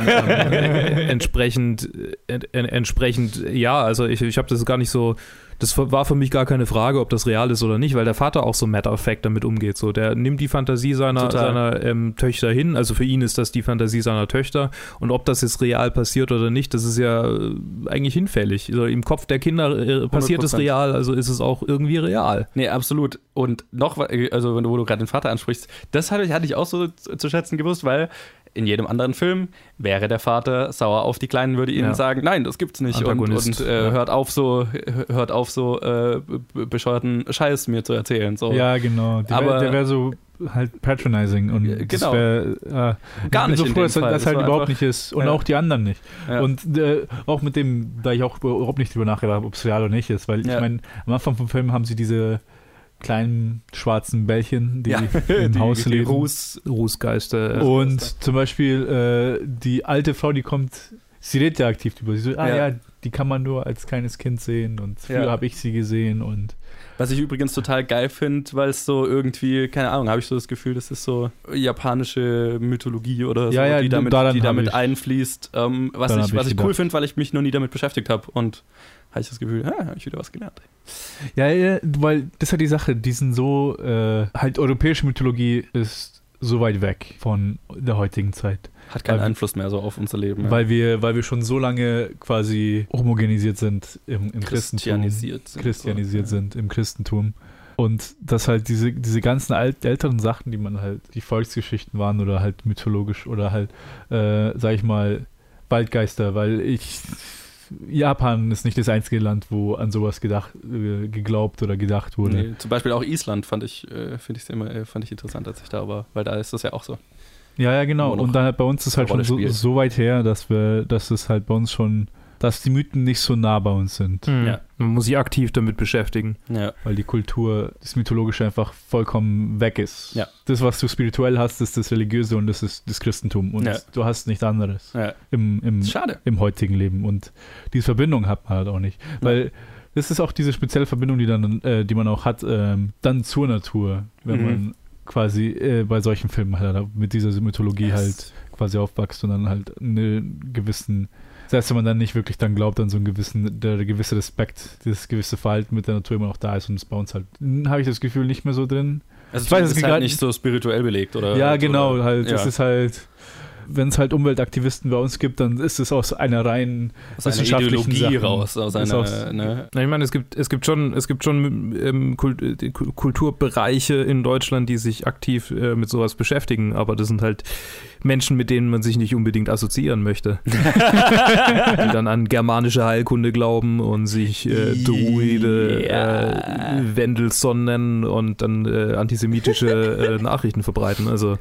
C: ähm, äh, entsprechend, äh, en, entsprechend, ja, also ich, ich habe das gar nicht so, das war für mich gar keine Frage, ob das real ist oder nicht, weil der Vater auch so Matter of Fact damit umgeht. So, der nimmt die Fantasie seiner,
B: Total.
C: seiner ähm, Töchter hin, also für ihn ist das die Fantasie seiner Töchter und ob das jetzt real passiert oder nicht, das ist ja äh, eigentlich hinfällig. Also Im Kopf der Kinder äh, passiert es
B: 100%.
C: real, also ist es auch irgendwie real.
B: Nee, absolut. Und noch, wa- also wenn du, wo du gerade den Vater ansprichst, das hatte ich, hatte ich auch so zu schätzen gewusst, weil in jedem anderen Film wäre der Vater sauer auf die Kleinen, würde ihnen
C: Ja.
B: sagen, nein, das gibt's nicht und,
C: Antagonist,
B: und äh,
C: ja.
B: hört auf so, hört auf so äh, bescheuerten Scheiß mir zu erzählen. So.
D: Ja, genau. Die
B: Aber-
D: wär, der wäre so halt patronizing und das
B: genau.
D: wär, äh,
B: Gar
D: ich bin
B: nicht
D: so froh, dass
B: Fall.
D: das
B: Das
D: halt
B: war
D: überhaupt nicht ist und
B: Ja.
D: auch die anderen nicht.
B: Ja.
D: Und äh, auch mit dem, da ich auch überhaupt nicht drüber nachgedacht habe, ob es real oder nicht ist, weil
B: Ja.
D: ich meine, am Anfang vom Film haben sie diese kleinen schwarzen Bällchen, die
B: ja, *laughs*
D: im
B: die,
D: Haus leben.
B: Ruß.
C: Rußgeister.
D: Und zum Beispiel äh, die alte Frau, die kommt, sie redet ja aktiv drüber. Sie so, ah
B: Ja.
D: ja, die kann man nur als kleines Kind sehen und früher
B: Ja.
D: habe ich sie gesehen und
B: Was ich übrigens total geil finde, weil es so irgendwie, keine Ahnung, habe ich so das Gefühl, das ist so japanische Mythologie oder so,
D: Ja, ja,
B: die damit,
D: daran
B: die damit einfließt, ähm, was ich, was
D: ich
B: ich cool finde, weil ich mich noch nie damit beschäftigt habe und habe ich das Gefühl, ah, habe ich wieder was gelernt.
D: Ja, ja, weil das ist halt die Sache, die sind so, äh, halt europäische Mythologie ist so weit weg von der heutigen Zeit.
B: Hat keinen
D: Weil-
B: Einfluss mehr so auf unser Leben. ja.
D: Weil wir, weil wir schon so lange quasi homogenisiert sind im, im Christentum.
B: Christianisiert sind.
D: Christianisiert
B: So, ja.
D: sind im Christentum. Und dass halt diese, diese ganzen alt, älteren Sachen, die man halt, die Volksgeschichten waren oder halt mythologisch oder halt, äh, sag ich mal, Waldgeister, weil ich, Japan ist nicht das einzige Land, wo an sowas gedacht, äh, geglaubt oder gedacht wurde.
B: Nee, zum Beispiel auch Island fand ich, äh, finde ich immer, äh, fand ich interessant, als ich da war, weil da ist das ja auch so.
D: Ja, ja, genau. Und dann halt bei uns ist halt schon so, so weit her, dass wir, dass es halt bei uns schon, dass die Mythen nicht so nah bei uns sind.
C: Hm.
B: Ja.
C: Man muss sich aktiv damit beschäftigen.
B: Ja.
D: weil die Kultur, das Mythologische einfach vollkommen weg ist.
B: Ja.
D: Das, was du spirituell hast, ist das Religiöse und das ist das Christentum. Und
B: Ja.
D: du hast nichts anderes
B: ja.
D: im, im,
B: Schade.
D: im heutigen Leben. Und diese Verbindung hat man halt auch nicht. Weil das ist auch diese spezielle Verbindung, die, dann, äh, die man auch hat, ähm, dann zur Natur, wenn
B: Mhm.
D: man quasi äh, bei solchen Filmen halt mit dieser Mythologie halt quasi aufwächst und dann halt einen gewissen, selbst wenn man dann nicht wirklich dann glaubt, dann so einen gewissen, der, der gewisse Respekt, dieses gewisse Verhalten mit der Natur immer noch da ist und das bei uns halt, habe ich das Gefühl, nicht mehr so drin.
B: Also
D: Ich weiß,
B: das
D: es
B: ist halt nicht so spirituell belegt, oder?
D: ja, genau,
B: oder,
D: halt, das
B: ja.
D: ist halt, wenn es halt Umweltaktivisten bei uns gibt, dann ist es aus einer reinen
B: aus einer
D: wissenschaftlichen
B: Ideologie
D: Sachen.
B: raus, aus einer,
D: aus-
B: ne?
C: Na, Ich meine, es gibt, es gibt schon, es gibt schon ähm, Kult, äh, Kulturbereiche in Deutschland, die sich aktiv äh, mit sowas beschäftigen, aber das sind halt Menschen, mit denen man sich nicht unbedingt assoziieren möchte. *laughs* die dann an germanische Heilkunde glauben und sich äh, Druide
B: Ja.
C: äh, Wendelson nennen und dann äh, antisemitische äh, Nachrichten verbreiten. Also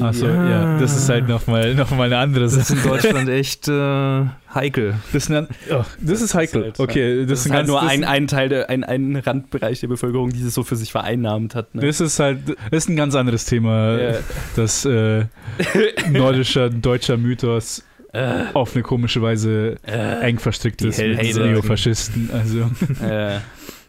D: Achso, ja, das ist halt nochmal noch mal eine andere
C: das ist
D: Sache.
C: in Deutschland *laughs* echt äh, heikel.
D: Das ist, ein, oh, das ist heikel.
B: halt,
D: okay,
B: Das,
D: das,
B: ist halt
D: ganz-
B: nur
D: das
B: ein, ein Teil, der, ein, ein Randbereich der Bevölkerung, die es so für sich vereinnahmt hat. Ne?
D: Das ist halt, das ist ein ganz anderes Thema,
B: Ja.
D: das äh, *laughs* nordischer, deutscher Mythos
B: Äh,
D: auf eine komische Weise
B: äh,
D: eng verstrickt ist mit. Neofaschisten. Also,
B: äh,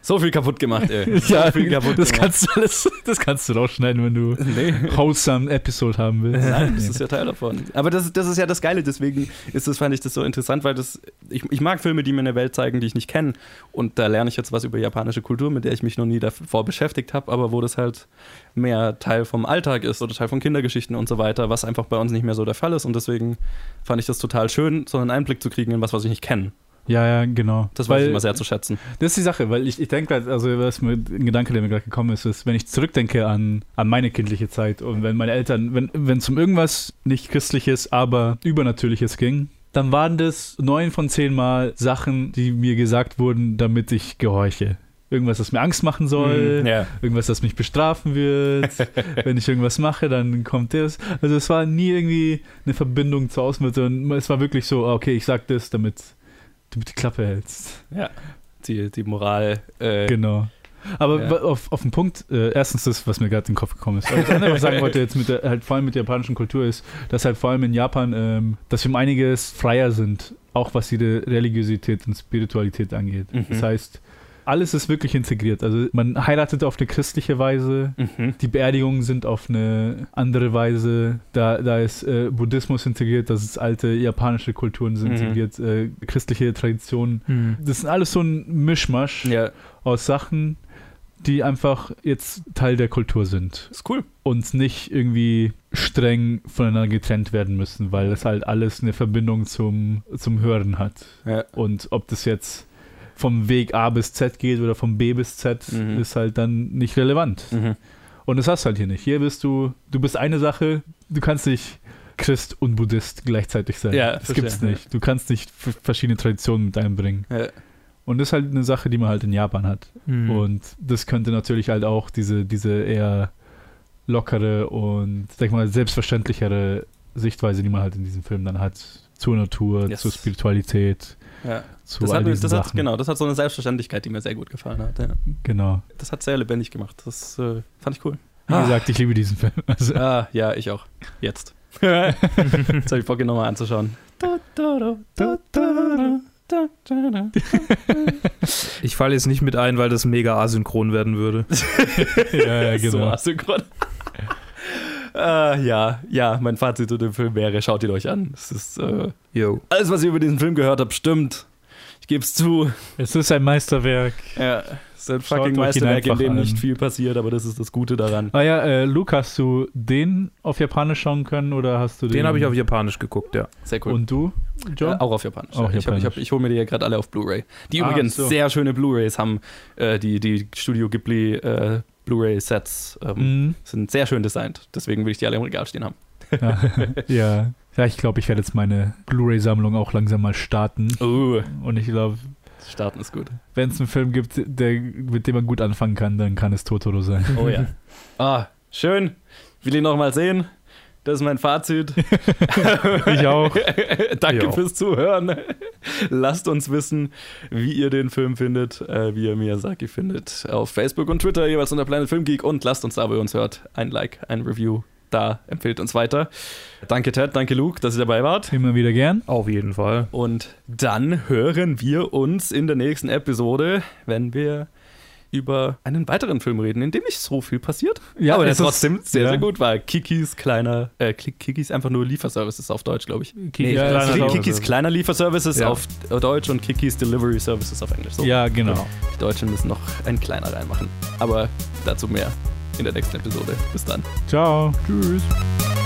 B: so viel kaputt gemacht, ey. *laughs* So
D: ja,
B: viel kaputt
D: das
B: gemacht.
D: kannst, du alles, das kannst du rausschneiden, wenn du
B: Nee.
D: wholesome Episode haben willst.
B: Nein, das ist ja Teil davon. Aber das, das ist ja das Geile, deswegen ist das, fand ich das so interessant, weil das, ich, ich mag Filme, die mir eine Welt zeigen, die ich nicht kenne. Und da lerne ich jetzt was über japanische Kultur, mit der ich mich noch nie davor beschäftigt habe, aber wo das halt mehr Teil vom Alltag ist oder Teil von Kindergeschichten und so weiter, was einfach bei uns nicht mehr so der Fall ist. Und deswegen fand ich das total schön, so einen Einblick zu kriegen in was, was ich nicht kenne.
D: Ja, ja, genau.
B: Das weiß
D: Weil-
B: ich immer sehr zu schätzen.
D: Das ist die Sache, weil ich, ich denke, also was mir, ein Gedanke, der mir gerade gekommen ist, ist, wenn ich zurückdenke an, an meine kindliche Zeit und wenn meine Eltern, wenn wenn es um irgendwas nicht Christliches, aber Übernatürliches ging, dann waren das neun von zehn Mal Sachen, die mir gesagt wurden, damit ich gehorche. Irgendwas, das mir Angst machen soll,
B: Mhm, Ja.
D: irgendwas, das mich bestrafen wird. *laughs* Wenn ich irgendwas mache, dann kommt das. Also es war nie irgendwie eine Verbindung zur Außenwelt, sondern es war wirklich so, ah, okay, ich sag das, damit du die Klappe hältst.
B: ja. Die, die Moral. Äh,
D: Genau. Aber
B: Ja.
D: auf, auf den Punkt, äh, erstens das, was mir gerade in den Kopf gekommen ist. Aber das andere, was ich sagen wollte jetzt mit der, halt vor allem mit der japanischen Kultur ist, dass halt vor allem in Japan, ähm, dass wir um einiges freier sind, auch was die Religiosität und Spiritualität angeht.
B: Mhm.
D: Das heißt, alles ist wirklich integriert. Also man heiratet auf eine christliche Weise,
B: Mhm.
D: die Beerdigungen sind auf eine andere Weise. Da, da ist äh, Buddhismus integriert, das ist alte japanische Kulturen sind
B: Mhm.
D: integriert, äh, christliche Traditionen. Das ist alles so ein Mischmasch
B: Ja,
D: aus Sachen, die einfach jetzt Teil der Kultur sind
B: ist cool.
D: und nicht irgendwie streng voneinander getrennt werden müssen, weil das halt alles eine Verbindung zum, zum Hören hat.
B: Ja.
D: Und ob das jetzt vom Weg A bis Z geht oder vom B bis Z,
B: Mhm.
D: ist halt dann nicht relevant.
B: Mhm.
D: Und das hast du halt hier nicht. Hier bist du, du bist eine Sache, du kannst nicht Christ und Buddhist gleichzeitig sein.
B: Ja,
D: das
B: verstehe,
D: gibt's nicht. Du kannst nicht verschiedene Traditionen mit einbringen.
B: Ja.
D: Und das ist halt eine Sache, die man halt in Japan hat.
C: Mhm.
D: Und das könnte natürlich halt auch diese, diese eher lockere und, sag ich mal, selbstverständlichere Sichtweise, die man halt in diesem Film dann hat, zur Natur,
B: Yes.
D: zur Spiritualität,
B: Ja.
D: zu
B: Das
D: all
B: hat,
D: diesen
B: das hat,
D: Sachen.
B: genau, das hat so eine Selbstverständlichkeit, die mir sehr gut gefallen hat. Ja.
D: Genau.
B: Das hat sehr lebendig gemacht. Das äh, fand ich cool.
D: Wie gesagt, ich liebe diesen Film. *laughs* Also,
B: Ah, ja, ich auch. Jetzt. *laughs* Jetzt habe ich Bock, ihn nochmal anzuschauen.
C: Ich falle jetzt nicht mit ein, weil das mega asynchron werden würde. *laughs*
D: ja, ja,
B: So
D: genau.
B: asynchron. Ah, ja, ja, mein Fazit zu dem Film wäre, schaut ihn euch an. Es ist äh,
C: Yo.
B: alles, was ich über diesen Film gehört habe, stimmt. Ich gebe es zu.
D: Es ist ein Meisterwerk.
B: Ja, Es ist ein
D: Schaut
B: fucking Meisterwerk, in dem
D: an.
B: nicht viel passiert, aber das ist das Gute daran.
D: Ah ja, äh, Luke, hast du den auf Japanisch schauen können oder hast du den?
C: Den habe ich auf Japanisch geguckt, ja.
B: Sehr cool.
D: Und du, John?
B: Äh, auch auf Japanisch.
D: Auch
B: ja. Ich, hab, ich, hab,
D: Japanisch.
B: ich hole mir die ja gerade alle auf Blu-ray. Die
D: Ah,
B: übrigens
D: so.
B: sehr schöne Blu-rays haben, äh, die, die Studio Ghibli äh, Blu-ray-Sets ähm,
D: Mhm.
B: sind sehr schön designt. Deswegen will ich die alle im Regal stehen haben.
D: Ja. *laughs* ja. Ja, ich glaube, ich werde jetzt meine Blu-ray-Sammlung auch langsam mal starten.
B: Oh,
D: Und ich glaube,
B: starten ist gut.
D: wenn es einen Film gibt, der, mit dem man gut anfangen kann, dann kann es Totoro sein.
B: Oh ja. *laughs* ah, schön. Will ihn noch mal sehen. Das ist mein Fazit. *laughs*
D: Ich auch. *laughs*
B: Danke
C: Ich auch.
B: fürs Zuhören. Lasst uns wissen, wie ihr den Film findet, äh, wie ihr Miyazaki findet. Auf Facebook und Twitter jeweils unter Planet Film Geek und lasst uns da, wo ihr uns hört, ein Like, ein Review da. Empfehlt uns weiter. Danke Ted, danke Luke, dass ihr dabei wart.
D: Immer wieder gern.
C: Auf jeden Fall.
B: Und dann hören wir uns in der nächsten Episode, wenn wir über einen weiteren Film reden, in dem nicht so viel passiert.
D: Ja,
B: aber der trotzdem sehr,
D: ja.
B: sehr gut war. Kikis kleiner, äh, Ki- Kikis einfach nur Lieferservices auf Deutsch, glaube ich.
C: Kikis
D: Ja,
C: kleiner
B: Kikis kleiner Lieferservices
C: Ja.
B: auf Deutsch und Kikis Delivery Services auf Englisch. So.
D: Ja, genau.
B: Die Deutschen müssen noch ein kleiner reinmachen. Aber dazu mehr in der nächsten Episode. Bis dann.
D: Ciao.
C: Tschüss.